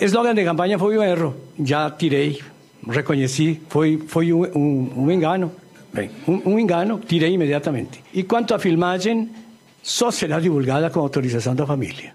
Eslogan de campaña foi o erro. Já tirei, reconheci, foi, foi um, engano. Bem, um engano, tirei imediatamente. E quanto à filmagem, só será divulgada com autorização da família.